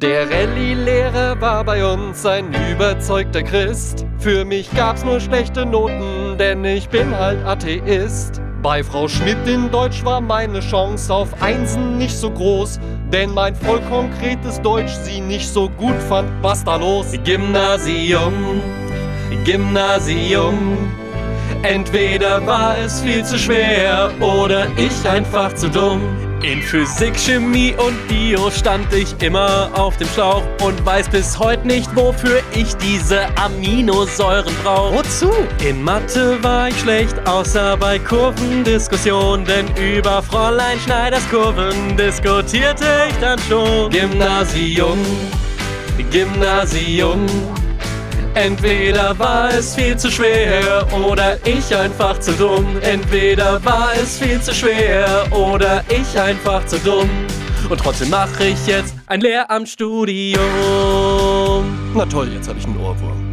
Der Rallye-Lehrer war bei uns ein überzeugter Christ. Für mich gab's nur schlechte Noten, denn ich bin halt Atheist. Bei Frau Schmidt in Deutsch war meine Chance auf Einsen nicht so groß, denn mein voll konkretes Deutsch sie nicht so gut fand. Was da los? Gymnasium, Gymnasium. Entweder war es viel zu schwer oder ich einfach zu dumm. In Physik, Chemie und Bio stand ich immer auf dem Schlauch und weiß bis heute nicht, wofür ich diese Aminosäuren brauche. Wozu? In Mathe war ich schlecht, außer bei Kurvendiskussion, denn über Fräulein Schneiders Kurven diskutierte ich dann schon. Gymnasium, Gymnasium. Entweder war es viel zu schwer oder ich einfach zu dumm. Entweder war es viel zu schwer oder ich einfach zu dumm. Und trotzdem mache ich jetzt ein Lehramtsstudium. Na toll, jetzt habe ich einen Ohrwurm.